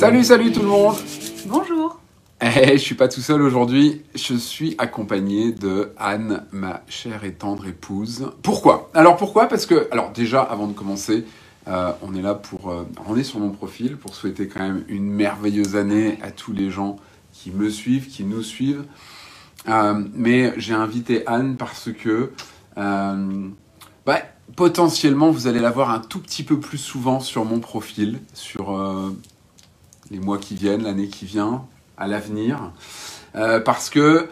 Salut, salut tout le monde. Bonjour. Eh, je suis pas tout seul aujourd'hui, je suis accompagné de Anne, ma chère et tendre épouse. Pourquoi? Alors pourquoi? Parce que, alors déjà, avant de commencer, euh, on est là pour, euh, on est sur mon profil pour souhaiter quand même une merveilleuse année à tous les gens qui me suivent, qui nous suivent. Euh, mais j'ai invité Anne parce que bah, potentiellement vous allez la voir un tout petit peu plus souvent sur mon profil, sur les mois qui viennent, l'année qui vient, à l'avenir. Euh, parce que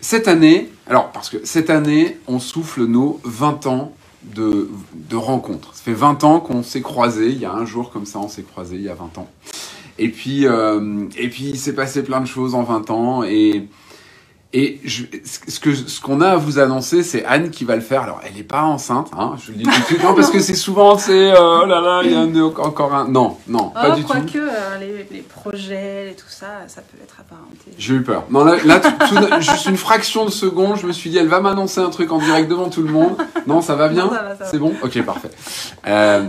cette année, alors parce que cette année, on souffle nos 20 ans de, rencontres. Ça fait 20 ans qu'on s'est croisés, il y a un jour comme ça, on s'est croisés, il y a 20 ans. Et puis, euh, et puis il s'est passé plein de choses en 20 ans et et je, ce que ce qu'on a à vous annoncer, c'est Anne qui va le faire. Alors, elle n'est pas enceinte, hein, je le dis tout de suite. Non, parce que c'est souvent, c'est euh, oh là là, il y a un, encore un. Non, non, pas oh, du tout. Quoique euh, les, les projets et tout ça, ça peut être apparenté. J'ai eu peur. Non, là, là tout- tout- juste une fraction de seconde, je me suis dit, elle va m'annoncer un truc en direct devant tout le monde. Non, ça va bien. C'est bon? Ok, parfait. Euh,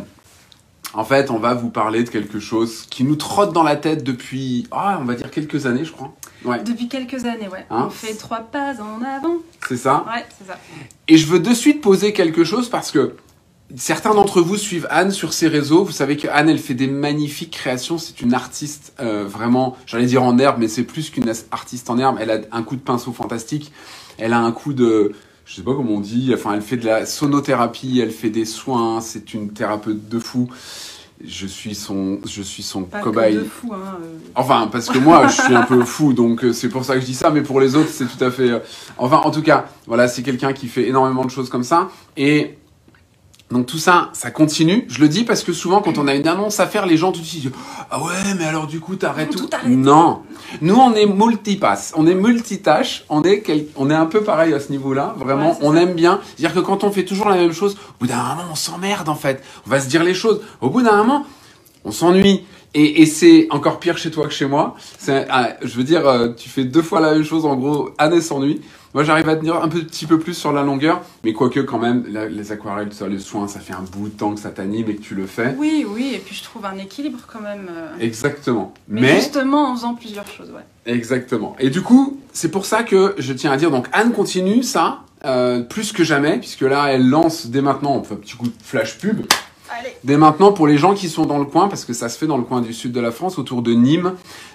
en fait, on va vous parler de quelque chose qui nous trotte dans la tête depuis, ah, on va dire quelques années, je crois. Ouais, Depuis quelques années, ouais. Hein on fait trois pas en avant. c'est ça. Ouais, c'est ça. Et je veux de suite poser quelque chose parce que certains d'entre vous suivent Anne sur ses réseaux. Vous savez que Anne, elle fait des magnifiques créations. C'est une artiste euh, vraiment, j'allais dire en herbe, mais c'est plus qu'une artiste en herbe. Elle a un coup de pinceau fantastique. Elle a un coup de, je sais pas comment on dit. Enfin, elle fait de la sonothérapie. Elle fait des soins. C'est une thérapeute de fou. Je suis son, je suis son Pas cobaye. que de fou, hein. euh. Enfin, parce que moi, je suis un peu fou, donc euh, c'est pour ça que je dis ça, mais pour les autres, c'est tout à fait... euh, Enfin, en tout cas, voilà, c'est quelqu'un qui fait énormément de choses comme ça. Et donc tout ça, ça continue. Je le dis parce que souvent, quand on a une annonce à faire, les gens tout de suite disent « Ah ouais, mais alors du coup, t'arrêtes Tout tout. Non Nous, on est multipass, on est multitâche, on est, quel- on est un peu pareil à ce niveau-là. Vraiment, Ouais, on ça. aime bien. C'est-à-dire que quand on fait toujours la même chose, au bout d'un moment, on s'emmerde en fait. On va se dire les choses. Au bout d'un moment, on s'ennuie. Et, et c'est encore pire chez toi que chez moi. C'est, ah, je veux dire, euh, tu fais deux fois la même chose, en gros, Anne s'ennuie. Moi, j'arrive à tenir un petit peu plus sur la longueur, mais quoique quand même, la- les aquarelles, ça, le soin, ça fait un bout de temps que ça t'anime et que tu le fais. Oui, oui, et puis je trouve un équilibre quand même. euh. Exactement. Mais, Mais, justement en faisant plusieurs choses, ouais. exactement. Et du coup, c'est pour ça que je tiens à dire, donc Anne continue ça, euh, plus que jamais, puisque là, elle lance dès maintenant, on fait un petit coup de flash pub, Allez. Dès maintenant, pour les gens qui sont dans le coin, parce que ça se fait dans le coin du sud de la France, autour de Nîmes,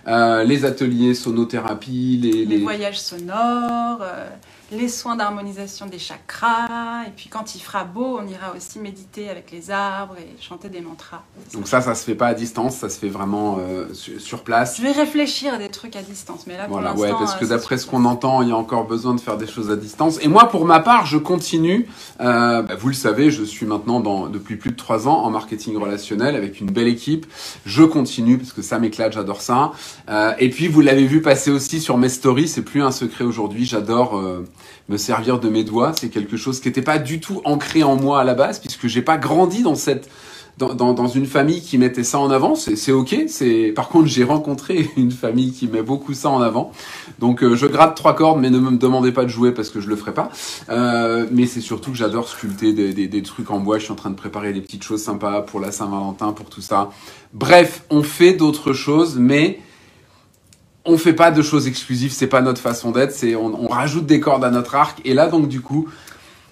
euh, les ateliers sonothérapie, les, Les les- voyages sonores, euh, les soins d'harmonisation des chakras, et puis quand il fera beau, on ira aussi méditer avec les arbres et chanter des mantras. Donc ça, ça se fait pas à distance, ça se fait vraiment euh, sur, place. Je vais réfléchir à des trucs à distance, mais là pour Voilà, ouais, parce euh, que c'est d'après ce qu'on entend, il y a encore besoin de faire des choses à distance. Et moi, pour ma part, je continue. Euh, bah, vous le savez, je suis maintenant dans, depuis plus de trois ans en marketing relationnel avec une belle équipe. Je continue parce que ça m'éclate, j'adore ça. Euh, et puis, vous l'avez vu passer aussi sur mes stories, c'est plus un secret aujourd'hui. J'adore euh, me servir de mes doigts. C'est quelque chose qui n'était pas du tout ancré en moi à la base, puisque j'ai pas grandi dans cette dans, dans, une famille qui mettait ça en avant, c'est c'est ok. C'est par contre j'ai rencontré une famille qui met beaucoup ça en avant. Donc euh, je gratte trois cordes, mais ne me demandez pas de jouer parce que je le ferai pas. Euh, mais c'est surtout que j'adore sculpter des, des, des trucs en bois. Je suis en train de préparer des petites choses sympas pour la Saint-Valentin, pour tout ça. Bref, on fait d'autres choses, mais on fait pas de choses exclusives. C'est pas notre façon d'être. C'est on, on rajoute des cordes à notre arc. Et là donc du coup,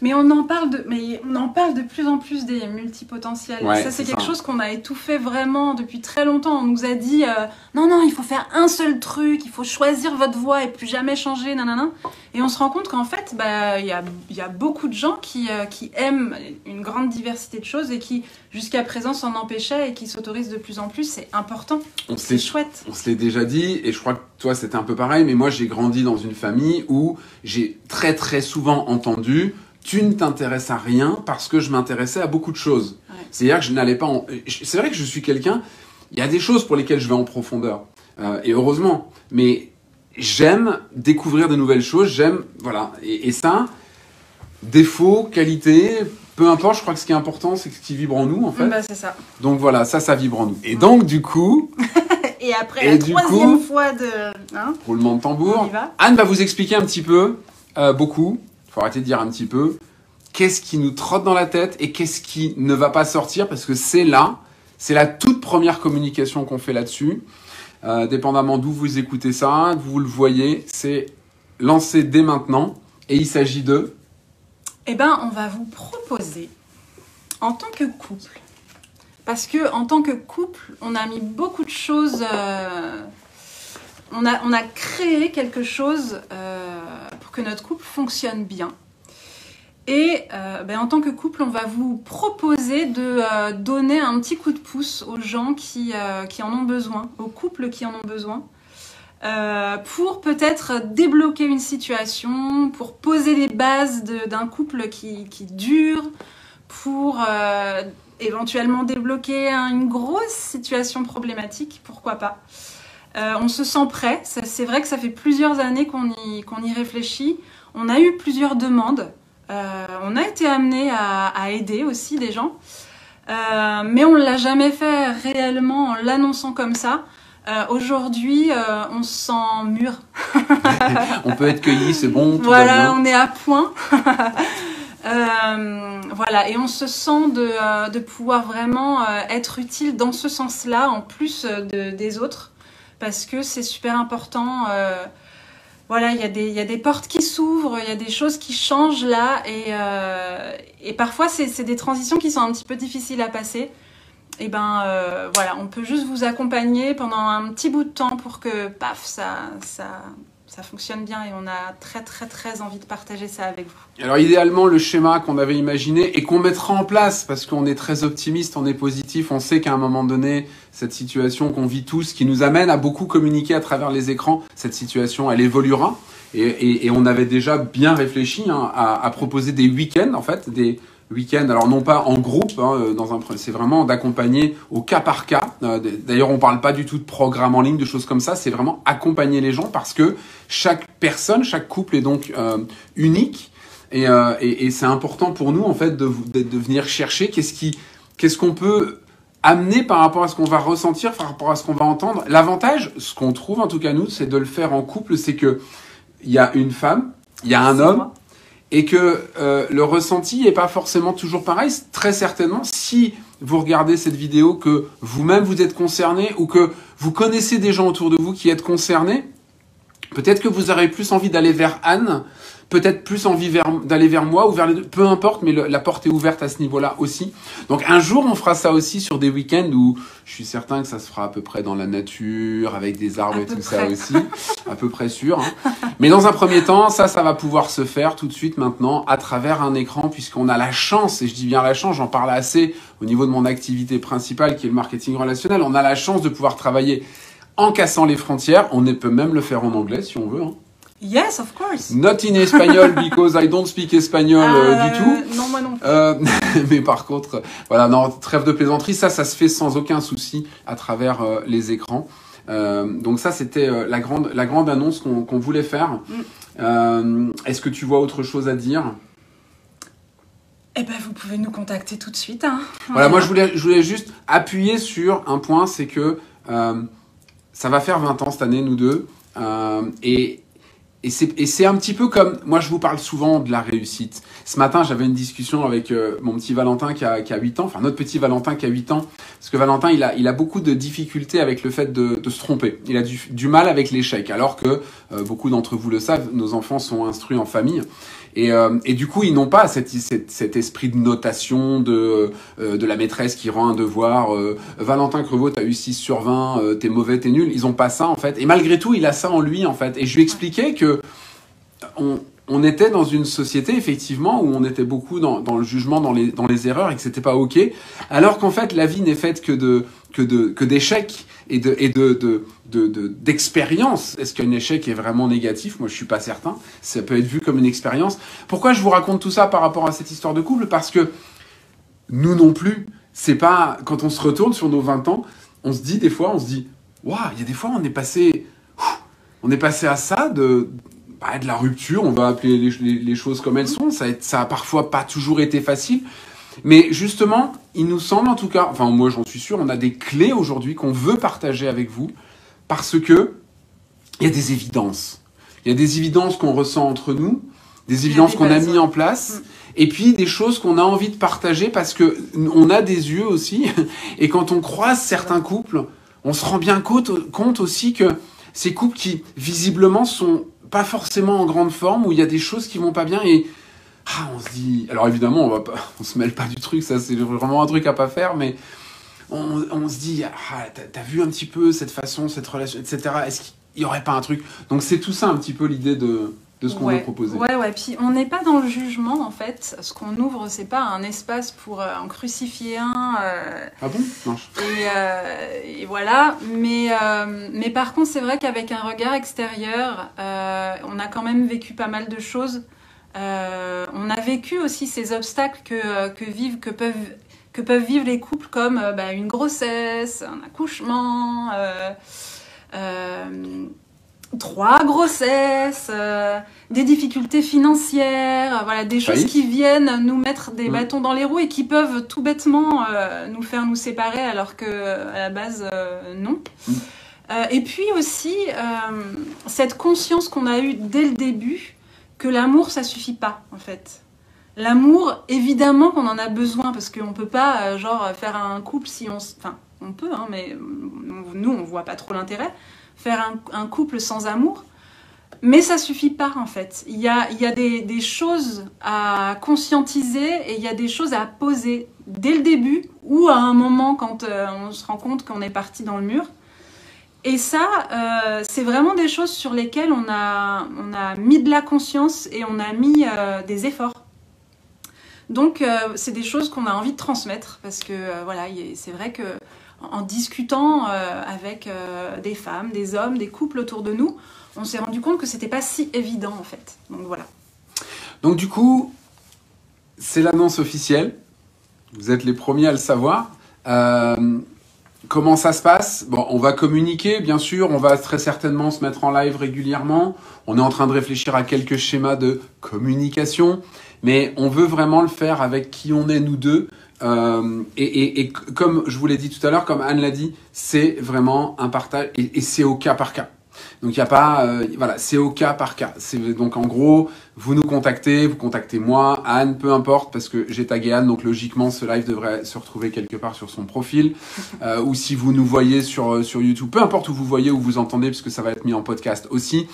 Mais on en parle de, mais on en parle de plus en plus des multipotentiels. Ouais, ça, c'est quelque ça. chose qu'on a étouffé vraiment depuis très longtemps. On nous a dit, euh, non, non, il faut faire un seul truc, il faut choisir votre voie et plus jamais changer, nanana. Et on se rend compte qu'en fait, bah, il y a, y a beaucoup de gens qui, euh, qui aiment une grande diversité de choses et qui, jusqu'à présent, s'en empêchaient et qui s'autorisent de plus en plus. C'est important. C'est chouette. On se l'est déjà dit, et je crois que toi c'était un peu pareil, mais moi j'ai grandi dans une famille où j'ai très très souvent entendu tu ne t'intéresses à rien parce que je m'intéressais à beaucoup de choses. Ouais. C'est-à-dire que je n'allais pas en... C'est vrai que je suis quelqu'un, il y a des choses pour lesquelles je vais en profondeur, Euh, et heureusement, mais j'aime découvrir de nouvelles choses, j'aime... Voilà, et, et ça, défaut, qualité, peu importe, je crois que ce qui est important c'est ce qui vibre en nous en fait. Bah, c'est ça. Donc voilà, ça, ça vibre en nous. Et donc du coup, Et après Et la troisième coup- fois de. Hein, roulement de on tambour. y va Anne va vous expliquer un petit peu, euh, beaucoup, arrêter de dire un petit peu, qu'est-ce qui nous trotte dans la tête et qu'est-ce qui ne va pas sortir parce que c'est là, c'est la toute première communication qu'on fait là-dessus. euh, dépendamment d'où vous écoutez ça, vous le voyez, c'est lancé dès maintenant. Et il s'agit de... Eh ben, on va vous proposer, en tant que couple, parce que en tant que couple, on a mis beaucoup de choses... euh, on, a, on a créé quelque chose euh, notre couple fonctionne bien. Et euh, ben, en tant que couple, on va vous proposer de euh, donner un petit coup de pouce aux gens qui, euh, qui en ont besoin, aux couples qui en ont besoin, pour peut-être débloquer une situation, pour poser les bases d'un couple qui, qui dure, pour éventuellement débloquer un- une grosse situation problématique, pourquoi pas. Euh, on se sent prêt, c'est vrai que ça fait plusieurs années qu'on y, réfléchit. On a eu plusieurs demandes. Euh, on a été amené à, à aider aussi des gens, Euh, mais on ne l'a jamais fait réellement en l'annonçant comme ça. Aujourd'hui, on se sent mûr. On peut être cueilli, c'est bon, tout va Voilà, bien. on est à point. Euh, voilà, et on se sent de, de pouvoir vraiment être utile dans ce sens-là, en plus de, des autres, parce que c'est super important. euh, voilà, il y, a des- portes qui s'ouvrent, il y a des choses qui changent là, et, euh, parfois c'est c'est des transitions qui sont un petit peu difficiles à passer. Et ben euh, voilà, on peut juste vous accompagner pendant un petit bout de temps pour que, paf, ça, ça, ça fonctionne bien et on a très très très envie de partager ça avec vous. Alors idéalement, le schéma qu'on avait imaginé et qu'on mettra en place, parce qu'on est très optimiste, on est positif, on sait qu'à un moment donné, cette situation qu'on vit tous, qui nous amène à beaucoup communiquer à travers les écrans, cette situation, elle évoluera. Et, on avait déjà bien réfléchi hein, à, à proposer des week-ends, en fait, des week-ends, alors non pas en groupe, hein, euh, dans un, c'est vraiment d'accompagner au cas par cas. Euh, D'ailleurs, on parle pas du tout de programme en ligne, de choses comme ça, c'est vraiment accompagner les gens parce que chaque personne, chaque couple est donc euh, unique. Et, euh, et, et c'est important pour nous en fait de, de, de venir chercher qu'est-ce qui, qu'est-ce qu'on peut amener par rapport à ce qu'on va ressentir, par rapport à ce qu'on va entendre. L'avantage, ce qu'on trouve en tout cas nous, c'est de le faire en couple, c'est que il y a une femme, il y a un homme, moi. Et que euh, le ressenti n'est pas forcément toujours pareil. Très certainement, si vous regardez cette vidéo, que vous-même vous êtes concerné ou que vous connaissez des gens autour de vous qui êtes concernés, peut-être que vous aurez plus envie d'aller vers Anne, peut-être plus envie d'aller vers moi ou vers les deux, peu importe, mais le- la porte est ouverte à ce niveau-là aussi. Donc un jour, on fera ça aussi sur des week-ends où je suis certain que ça se fera à peu près dans la nature, avec des arbres À et tout ça aussi, à peu près sûr. hein. Mais dans un premier temps, ça, ça va pouvoir se faire tout de suite maintenant à travers un écran, puisqu'on a la chance, et je dis bien la chance, j'en parle assez au niveau de mon activité principale qui est le marketing relationnel, on a la chance de pouvoir travailler en cassant les frontières. On peut même le faire en anglais si on veut. hein. Yes, of course. Not in espagnol because I don't speak espagnol euh, Euh, du tout. Non, moi non. plus. Euh, mais par contre, voilà, non, trêve de plaisanterie, ça, ça se fait sans aucun souci à travers euh, les écrans. Donc ça, c'était la grande, la grande annonce qu'on voulait faire. Mm. Est-ce que tu vois autre chose à dire? Eh ben, vous pouvez nous contacter tout de suite. hein. Voilà, moi je voulais, je voulais juste appuyer sur un point, c'est que ça va faire 20 ans cette année, nous deux. Et et c'est un petit peu comme, moi je vous parle souvent de la réussite. Ce matin j'avais une discussion avec euh, mon petit Valentin qui a, qui a 8 ans, enfin notre petit Valentin qui a 8 ans, parce que Valentin il a, il a beaucoup de difficultés avec le fait de, de se tromper. Il a du, du mal avec l'échec, alors que euh, beaucoup d'entre vous le savent, nos enfants sont instruits en famille. Et, euh, et du coup, ils n'ont pas cette, cette- cet esprit de notation de, euh, de la maîtresse qui rend un devoir. euh, Valentin Crevaux, t'as eu 6 sur 20, euh, t'es mauvais, t'es nul. Ils ont pas ça, en fait. Et malgré tout, il a ça en lui, en fait. Et je lui expliquais que on, était dans une société, effectivement, où on était beaucoup dans, le jugement, dans les, erreurs, et que c'était pas OK. Alors qu'en fait, la vie n'est faite que de d'échecs et de. Est-ce qu'un échec est vraiment négatif? Moi, je suis pas certain. Ça peut être vu comme une expérience. Pourquoi je vous raconte tout ça par rapport à cette histoire de couple? Parce que nous non plus, c'est pas quand on se retourne sur nos 20 ans, on se dit des fois, on se dit, waouh, il y a des fois on est passé, on est passé à ça de bah, de la rupture, on va appeler les, les- les choses comme elles sont. Ça a, ça a parfois pas toujours été facile, mais justement, il nous semble en tout cas, enfin moi j'en suis sûr, on a des clés aujourd'hui qu'on veut partager avec vous parce que il y a des évidences. Il y a des évidences qu'on ressent entre nous, des évidences qu'on a mis en place, Mm. et puis des choses qu'on a envie de partager parce que on a des yeux aussi, et quand on croise certains couples, on se rend bien compte, compte aussi que ces couples qui visiblement sont pas forcément en grande forme, où il y a des choses qui vont pas bien et ah, on se dit. Alors évidemment, on va pas, on se mêle pas du truc, ça c'est vraiment un truc à pas faire, mais on, on se dit ah, t'as vu un petit peu cette façon, cette relation, etc. Est-ce qu'il y aurait pas un truc? Donc c'est tout ça un petit peu l'idée de, de ce qu'on ouais. veut proposer. Ouais, ouais. Puis on n'est pas dans le jugement en fait. Ce qu'on ouvre, c'est pas un espace pour euh, en crucifier un. euh, Ah bon? Non. et, euh, et voilà. Mais, euh, mais par contre, c'est vrai qu'avec un regard extérieur, euh, on a quand même vécu pas mal de choses. Euh, on a vécu aussi ces obstacles que, que vivent, que peuvent, que peuvent vivre les couples, comme euh, bah, une grossesse, un accouchement. Trois grossesses, euh, des difficultés financières, euh, voilà, des choses qui viennent nous mettre des Mm. bâtons dans les roues et qui peuvent tout bêtement euh, nous faire nous séparer alors que à la base non. Mm. Et puis aussi cette conscience qu'on a eue dès le début que l'amour ça suffit pas en fait. L'amour, évidemment qu'on en a besoin parce qu'on peut pas genre faire un couple si on, enfin on peut hein, mais nous on voit pas trop l'intérêt faire un, couple sans amour. Mais ça suffit pas en fait. Il y a, y a des, choses à conscientiser et il y a des choses à poser dès le début ou à un moment quand euh, on se rend compte qu'on est parti dans le mur. Et ça, euh, c'est vraiment des choses sur lesquelles on a, on a mis de la conscience et on a mis euh, des efforts. Donc, c'est des choses qu'on a envie de transmettre parce que voilà, c'est vrai que en discutant euh, avec euh, des femmes, des hommes, des couples autour de nous, on s'est rendu compte que c'était pas si évident en fait. Donc voilà. Donc du coup, c'est l'annonce officielle. Vous êtes les premiers à le savoir. Euh, comment ça se passe? On va communiquer, bien sûr. On va très certainement se mettre en live régulièrement. On est en train de réfléchir à quelques schémas de communication, mais on veut vraiment le faire avec qui on est nous deux. Euh, et, et- et comme je vous l'ai dit tout à l'heure, comme Anne l'a dit, c'est vraiment un partage et, et c'est au cas par cas. Donc il n'y a pas, euh, voilà, c'est au cas par cas. C'est donc en gros, vous nous contactez, vous contactez moi, Anne, peu importe, parce que j'ai tagué Anne, donc logiquement ce live devrait se retrouver quelque part sur son profil, Euh, ou si vous nous voyez sur euh, sur YouTube, peu importe où vous voyez ou vous entendez, puisque ça va être mis en podcast aussi,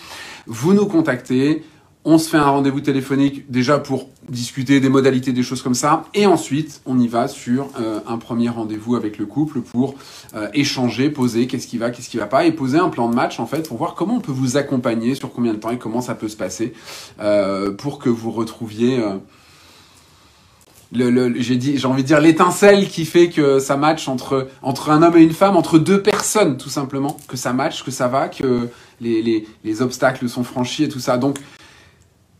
vous nous contactez. On se fait un rendez-vous téléphonique déjà pour discuter des modalités, des choses comme ça. Et ensuite, on y va sur euh, un premier rendez-vous avec le couple pour euh, échanger, poser qu'est-ce qui va, qu'est-ce qui va pas, et poser un plan de match en fait pour voir comment on peut vous accompagner, sur combien de temps et comment ça peut se passer euh, pour que vous retrouviez. le, le- j'ai dit, j'ai envie de dire l'étincelle qui fait que ça match entre entre un homme et une femme, entre deux personnes tout simplement, que ça match, que ça va, que les, les, les obstacles sont franchis et tout ça. Donc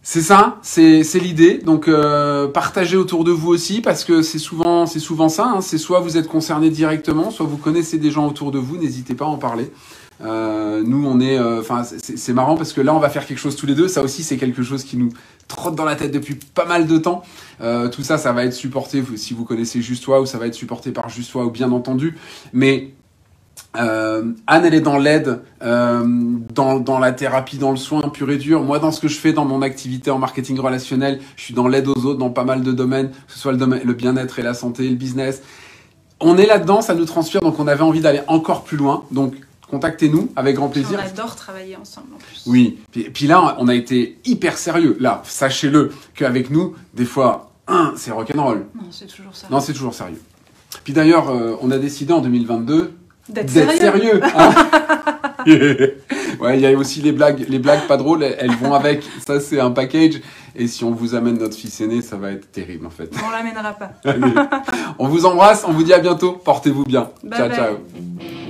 c'est ça, c'est l'idée. Donc euh, partagez autour de vous aussi parce que c'est souvent c'est souvent ça. hein. C'est soit vous êtes concerné directement, soit vous connaissez des gens autour de vous. N'hésitez pas à en parler. Euh, nous on est, euh, enfin c'est marrant parce que là on va faire quelque chose tous les deux. Ça aussi c'est quelque chose qui nous trotte dans la tête depuis pas mal de temps. Euh, tout ça, ça va être supporté si vous connaissez Juste Toi ou ça va être supporté par Juste Toi ou bien entendu. Mais euh, Anne, elle est dans l'aide, euh, dans, dans la thérapie, dans le soin pur et dur. Moi, dans ce que je fais dans mon activité en marketing relationnel, je suis dans l'aide aux autres dans pas mal de domaines, que ce soit le, domaine, le bien-être et la santé, le business. On est là-dedans, ça nous transpire, donc on avait envie d'aller encore plus loin. Donc, contactez-nous avec grand plaisir. On adore travailler ensemble en plus. Oui, puis, puis là, on a été hyper sérieux. Là, sachez-le, qu'avec nous, des fois, un, c'est rock'n'roll. Non, c'est toujours ça. Non, c'est toujours sérieux. Puis d'ailleurs, euh, on a décidé en 2022 D'être sérieux. sérieux. hein. ouais, il y a aussi les blagues, les blagues pas drôles, elles elles vont avec. Ça, c'est un package. Et si on vous amène notre fils aîné, ça va être terrible en fait. On l'amènera pas. Allez. on vous embrasse, on vous dit à bientôt. Portez-vous bien. Bye ciao, bye. ciao.